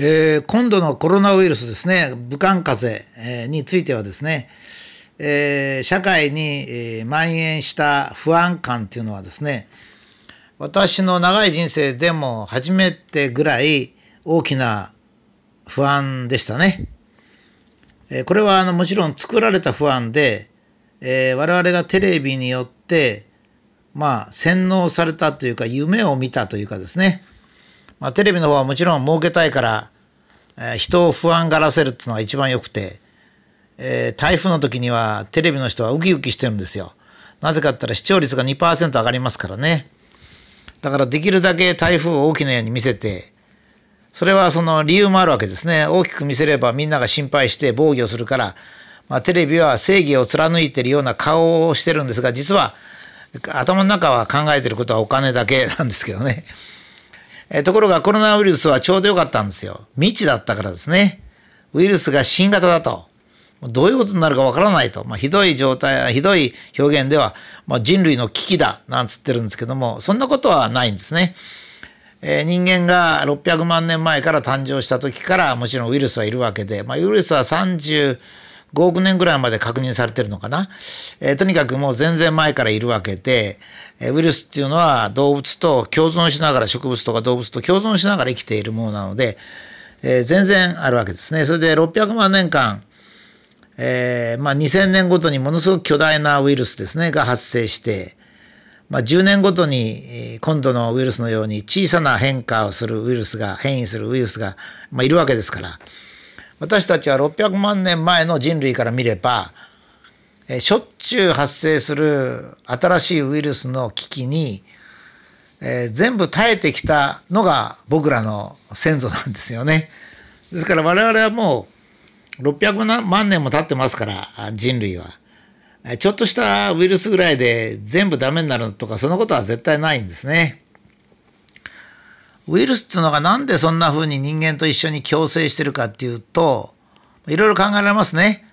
えー、今度のコロナウイルスですね、武漢風邪についてはですね、えー、社会に、えー、蔓延した不安感っていうのはですね、私の長い人生でも初めてぐらい大きな不安でしたね。えー、これはあのもちろん作られた不安で、えー、我々がテレビによってまあ洗脳されたというか夢を見たというかですねまあ、テレビの方はもちろん儲けたいから、えー、人を不安がらせるっていうのが一番よくて、えー、台風の時にはテレビの人はウキウキしてるんですよ。なぜかって言ったら視聴率が2%上がりますからね。だからできるだけ台風を大きなように見せて、それはその理由もあるわけですね。大きく見せればみんなが心配して防御するから、まあ、テレビは正義を貫いてるような顔をしてるんですが、実は頭の中は考えてることはお金だけなんですけどね。えところがコロナウイルスはちょうどよかったんですよ。未知だったからですね。ウイルスが新型だと。どういうことになるかわからないと。まあ、ひどい状態、ひどい表現では、まあ、人類の危機だ、なんつってるんですけども、そんなことはないんですね。えー、人間が600万年前から誕生した時からもちろんウイルスはいるわけで、まあ、ウイルスは5億年ぐらいまで確認されてるのかな？えー、とにかくもう全然前からいるわけで、えウイルスっていうのは動物と共存しながら植物とか動物と共存しながら生きているものなので、えー、全然あるわけですね。それで600万年間、えー、まあ、2000年ごとにものすごく巨大なウイルスですねが発生して、まあ、10年ごとに今度のウイルスのように小さな変化をするウイルスが変異するウイルスが、まあ、いるわけですから私たちは600万年前の人類から見ればしょっちゅう発生する新しいウイルスの危機に、えー、全部耐えてきたのが僕らの先祖なんですよね。ですから我々はもう600万年も経ってますから人類は。ちょっとしたウイルスぐらいで全部ダメになるとかそのことは絶対ないんですね。ウイルスっていうのがなんでそんな風に人間と一緒に共生してるかっていうといろいろ考えられますね。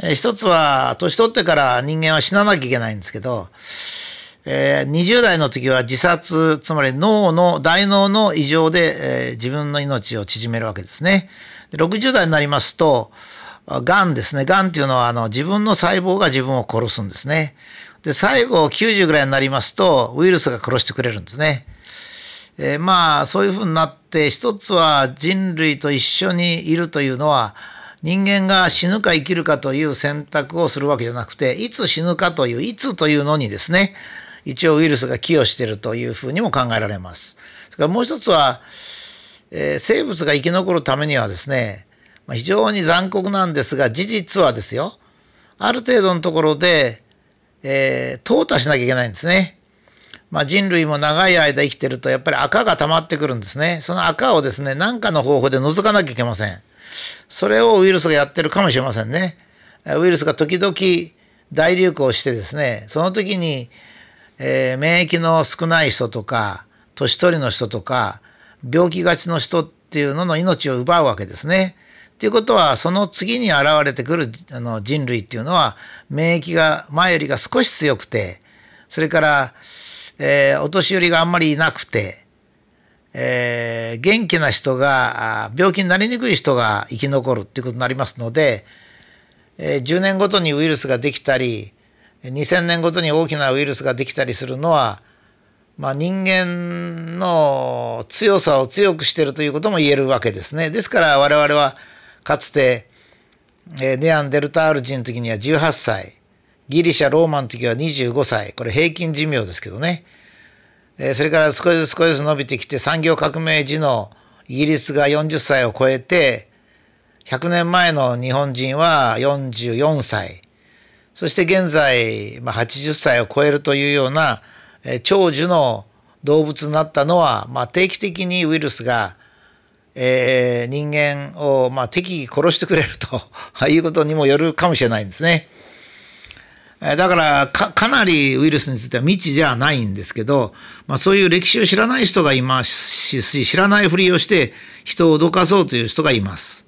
えー、一つは年取ってから人間は死ななきゃいけないんですけど、えー、20代の時は自殺つまり脳の大脳の異常で、えー、自分の命を縮めるわけですね。60代になりますとがんですね。がんっていうのはあの自分の細胞が自分を殺すんですね。で最後90ぐらいになりますとウイルスが殺してくれるんですね。えー、まあそういうふうになって一つは人類と一緒にいるというのは人間が死ぬか生きるかという選択をするわけじゃなくて、いつ死ぬかという、いつというのにですね、一応ウイルスが寄与しているというふうにも考えられます。それからもう一つは、えー、生物が生き残るためにはですね、まあ、非常に残酷なんですが、事実はですよ、ある程度のところで、えー、淘汰しなきゃいけないんですね。まあ、人類も長い間生きてるとやっぱり赤が溜まってくるんですね。その赤をですね、何かの方法で除かなきゃいけません。それをウイルスがやってるかもしれませんね。ウイルスが時々大流行してですね、その時に、えー、免疫の少ない人とか、年取りの人とか、病気がちの人っていうのの命を奪うわけですね。っていうことは、その次に現れてくるあの人類っていうのは、免疫が前よりが少し強くて、それから、えー、お年寄りがあんまりいなくて、えー、元気な人が病気になりにくい人が生き残るっていうことになりますので、えー、10年ごとにウイルスができたり2000年ごとに大きなウイルスができたりするのは、まあ、人間の強さを強くしているということも言えるわけですね。ですから我々はかつて、えー、ネアンデルタール人の時には18歳ギリシャローマの時は25歳これ平均寿命ですけどね。えそれから少しずつ少しずつ伸びてきて産業革命時のイギリスが40歳を超えて100年前の日本人は44歳そして現在、まあ、80歳を超えるというような、え長寿の動物になったのは、まあ、定期的にウイルスが、えー、人間を、まあ、適宜殺してくれるということにもよるかもしれないんですね。だからか、かなりウイルスについては未知じゃないんですけど、まあそういう歴史を知らない人がいますし、知らないふりをして人を脅かそうという人がいます。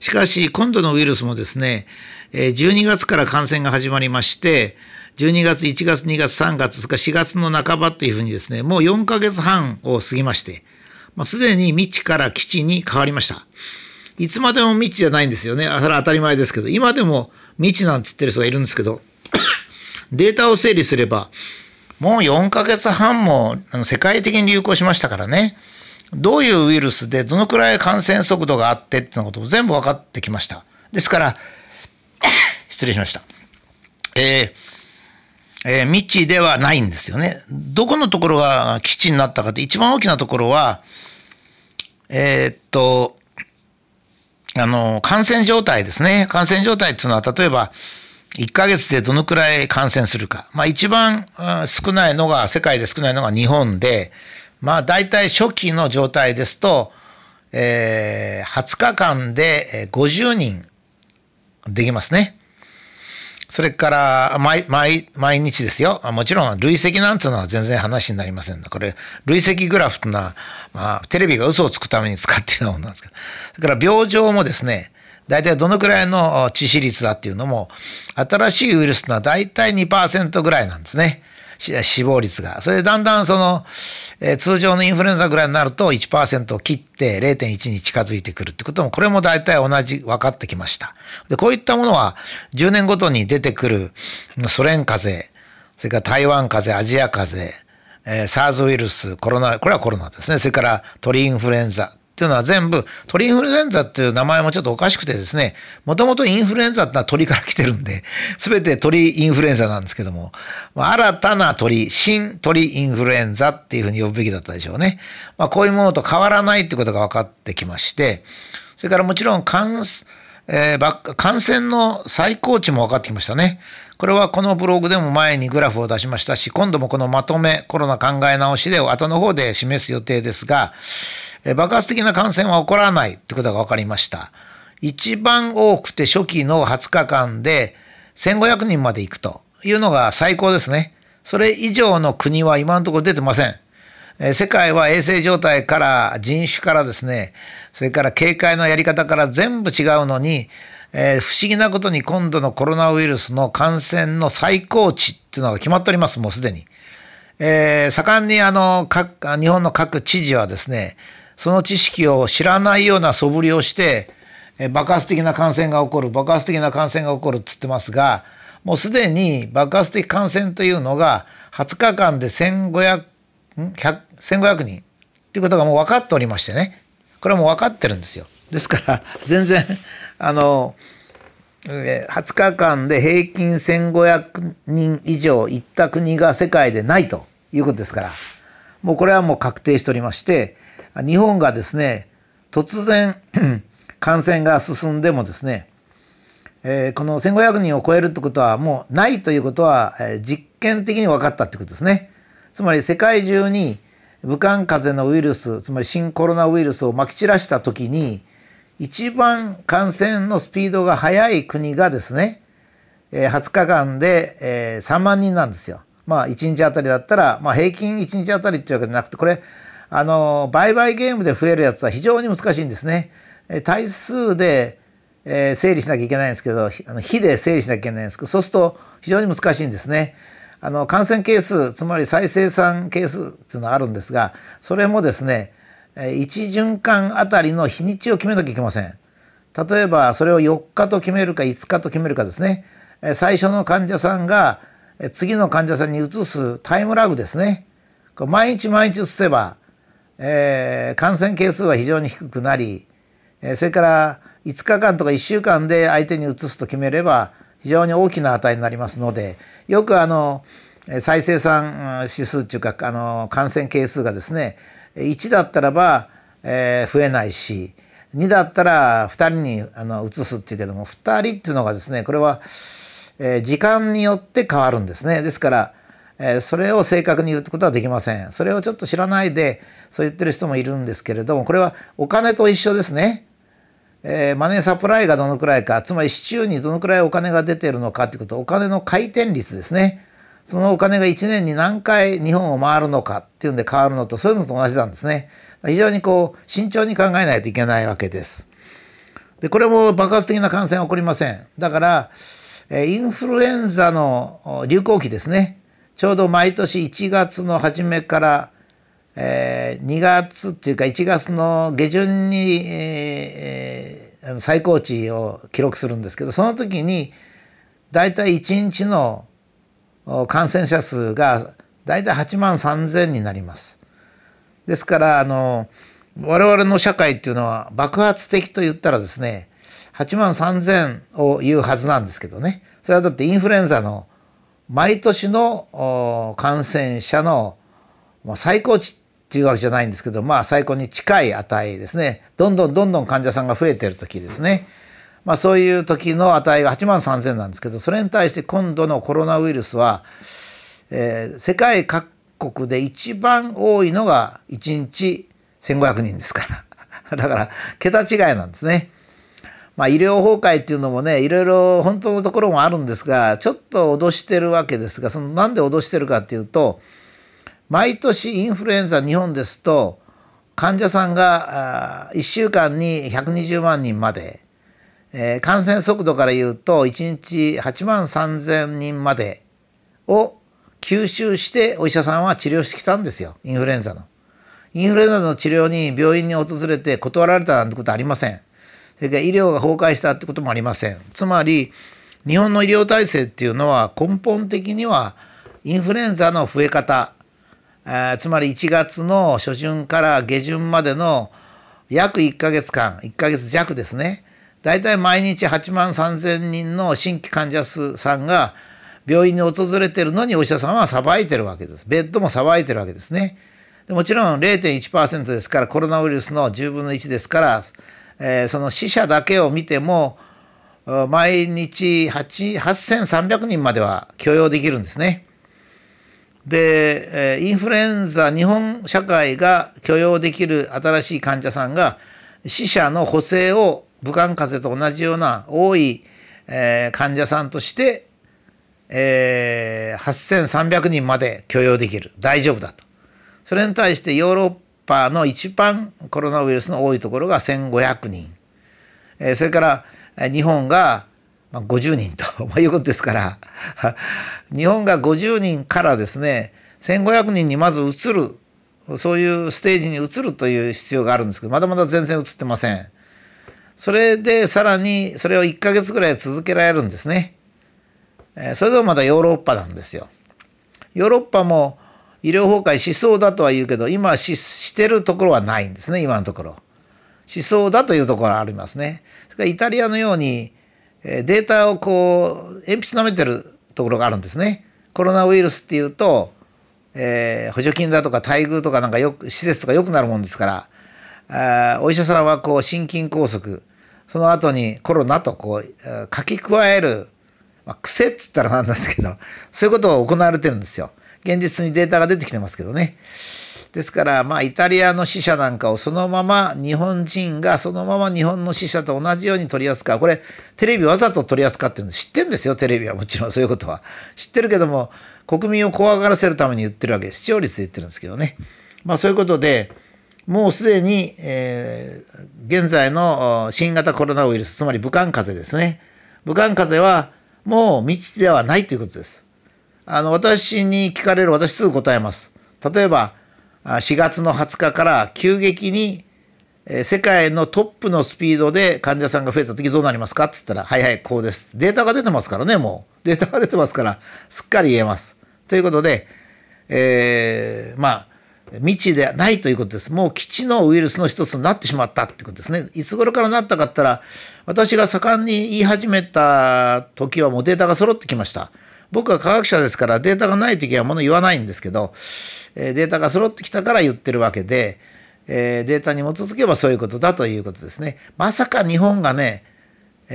しかし、今度のウイルスもですね、12月から感染が始まりまして、12月、1月、2月、3月、それから4月の半ばというふうにですね、もう4ヶ月半を過ぎまして、まあ、すでに未知から基地に変わりました。いつまでも未知じゃないんですよね。それは当たり前ですけど、今でも未知なんて言ってる人がいるんですけど、データを整理すれば、もう4ヶ月半も世界的に流行しましたからね。どういうウイルスでどのくらい感染速度があってっていうことも全部分かってきました。ですから、失礼しました。えー、えー、未知ではないんですよね。どこのところが基地になったかって一番大きなところは、えー、っと、あの、感染状態ですね。感染状態っていうのは、例えば、1ヶ月でどのくらい感染するか。まあ一番少ないのが、世界で少ないのが日本で、まあ大体初期の状態ですと、えー、20日間で50人できますね。それから毎、毎、毎日ですよ。もちろん累積なんていうのは全然話になりませんこれ、累積グラフというのは、まあ、テレビが嘘をつくために使っているようなものなんですけど。それから病状もですね、大体どのくらいの致死率だっていうのも、新しいウイルスのは大体2%ぐらいなんですね。死亡率が。それでだんだんその、えー、通常のインフルエンザぐらいになると1%を切って0.1に近づいてくるってことも、これも大体同じ分かってきました。で、こういったものは10年ごとに出てくるソ連風邪、それから台湾風邪、アジア風邪、えー、SARS ウイルス、コロナ、これはコロナですね。それから鳥インフルエンザ、っていうのは全部、鳥インフルエンザっていう名前もちょっとおかしくてですね、もともとインフルエンザってのは鳥から来てるんで、すべて鳥インフルエンザなんですけども、まあ、新たな鳥、新鳥インフルエンザっていうふうに呼ぶべきだったでしょうね。まあ、こういうものと変わらないってことが分かってきまして、それからもちろん感、えー、感染の最高値も分かってきましたね。これはこのブログでも前にグラフを出しましたし、今度もこのまとめ、コロナ考え直しで後の方で示す予定ですが、爆発的な感染は起こらないってことが分かりました。一番多くて初期の20日間で1500人まで行くというのが最高ですね。それ以上の国は今のところ出てません。世界は衛生状態から人種からですね、それから警戒のやり方から全部違うのに、えー、不思議なことに今度のコロナウイルスの感染の最高値っていうのが決まっております、もうすでに。えー、盛んにあの各、日本の各知事はですね、その知識を知らないような素振りをして、爆発的な感染が起こる、爆発的な感染が起こるっつってますが、もうすでに爆発的感染というのが20日間で1500、1500人っていうことがもう分かっておりましてね。これはもう分かってるんですよ。ですから、全然、あの、20日間で平均1500人以上行った国が世界でないということですから、もうこれはもう確定しておりまして、日本がですね突然 感染が進んでもですね、えー、この1500人を超えるってことはもうないということは、えー、実験的に分かったってことですね。つまり世界中に武漢風邪のウイルスつまり新コロナウイルスをまき散らした時に一番感染のスピードが速い国がですね、え、20日間で、え、3万人なんですよ。まあ1日あたりだったら、まあ、平均1日あたりっていうわけじゃなくてこれあの、売買ゲームで増えるやつは非常に難しいんですね。対数で、えー、整理しなきゃいけないんですけど、あの比で整理しなきゃいけないんですけど、そうすると非常に難しいんですね。あの、感染係数、つまり再生産係数っていうのがあるんですが、それもですね、1循環あたりの日にちを決めなきゃいけません。例えば、それを4日と決めるか5日と決めるかですね。最初の患者さんが次の患者さんに移すタイムラグですね。毎日毎日移せば、えー、感染係数は非常に低くなり、えー、それから5日間とか1週間で相手に移すと決めれば非常に大きな値になりますのでよくあの再生産指数っていうかあの感染係数がですね1だったらば、えー、増えないし2だったら2人にあの移すっていうけども2人っていうのがですねこれは、えー、時間によって変わるんですね。ですから、え、それを正確に言うことはできません。それをちょっと知らないでそう言ってる人もいるんですけれどもこれはお金と一緒ですね。えー、マネーサプライがどのくらいかつまり市中にどのくらいお金が出てるのかということお金の回転率ですね。そのお金が1年に何回日本を回るのかっていうんで変わるのとそういうのと同じなんですね。非常にこう慎重に考えないといけないわけです。でこれも爆発的な感染は起こりません。だからインフルエンザの流行期ですねちょうど毎年1月の初めからえー、2月っていうか1月の下旬に、えー、最高値を記録するんですけどその時に大体1日の感染者数が大体8万3,000になります。ですからあの我々の社会っていうのは爆発的と言ったらですね8万3,000を言うはずなんですけどねそれはだってインフルエンザの毎年の感染者の最高値っていうわけじゃないんですけどまあ最高に近い値ですねどんどんどんどん患者さんが増えてる時ですね。まあ、そういう時の値が8万3,000なんですけどそれに対して今度のコロナウイルスは、えー、世界各国で一番多いのが1日1,500人ですから だから桁違いなんですね。まあ、医療崩壊っていうのもねいろいろ本当のところもあるんですがちょっと脅してるわけですがそのなんで脅してるかっていうと毎年インフルエンザ日本ですと患者さんが1週間に120万人までえー、感染速度から言うと1日8万3,000人までを吸収してお医者さんは治療してきたんですよインフルエンザの。インフルエンザの治療に病院に訪れて断られたなんてことありません。それから医療が崩壊したってこともありません。つまり日本の医療体制っていうのは根本的にはインフルエンザの増え方、え、つまり1月の初旬から下旬までの約1ヶ月間1ヶ月弱ですね大体毎日8万3,000人の新規患者数さんが病院に訪れてるのにお医者さんはさばいてるわけです。ベッドもさばいてるわけですね。もちろん0.1%ですからコロナウイルスの10分の1ですから、えー、その死者だけを見ても毎日8300人までは許容できるんですね。でインフルエンザ日本社会が許容できる新しい患者さんが死者の補正を武漢風邪と同じような多い、えー、患者さんとして、えー、8300人まで許容できる大丈夫だとそれに対してヨーロッパの一番コロナウイルスの多いところが1500人、えー、それから日本が50人と いうことですから 日本が50人からですね1500人にまず移るそういうステージに移るという必要があるんですけどまだまだ全然移ってません。それでさらにそれを1ヶ月ぐらい続けられるんですね。それでもまだヨーロッパなんですよ。ヨーロッパも医療崩壊しそうだとは言うけど今ししてるところはないんですね今のところ。しそうだというところはありますね。それからイタリアのようにデータをこう鉛筆舐めてるところがあるんですね。コロナウイルスっていうと、えー、補助金だとか待遇とかなんかよく施設とか良くなるもんですからあお医者さんはこう心筋梗塞その後にコロナとこう書き加える、まあ、癖っつったらなんですけどそういうことを行われてるんですよ。現実にデータが出てきてますけどね。ですからまあイタリアの死者なんかをそのまま日本人がそのまま日本の死者と同じように取り扱うこれテレビわざと取り扱ってるの知ってんですよテレビはもちろんそういうことは知ってるけども国民を怖がらせるために言ってるわけ視聴率で言ってるんですけどねまあそういうことでもうすでに、えー、現在の新型コロナウイルス、つまり武漢風邪ですね。武漢風邪はもう未知ではないということです。あの、私に聞かれる、私すぐ答えます。例えば、4月の20日から急激に世界のトップのスピードで患者さんが増えた時どうなりますか？って言ったら、はいはい、こうです。データが出てますからね、もう。データが出てますから、すっかり言えます。ということで、えー、まあ、未知ではないということです。もう基地のウイルスの一つになってしまったってことですね。いつ頃からなったかったら、私が盛んに言い始めた時はもうデータが揃ってきました。僕は科学者ですからデータがない時はもの言わないんですけど、えデータが揃ってきたから言ってるわけで、えデータに基づけばそういうことだということですね。まさか日本がね、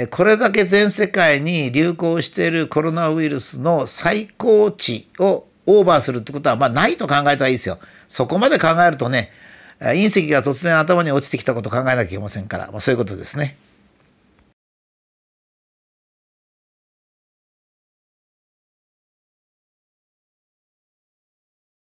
これだけ全世界に流行しているコロナウイルスの最高値をオーバーするってことはまあないと考えたらいいですよ。そこまで考えるとね、隕石が突然頭に落ちてきたことを考えなきゃいけませんから、まあ、そういうことですね。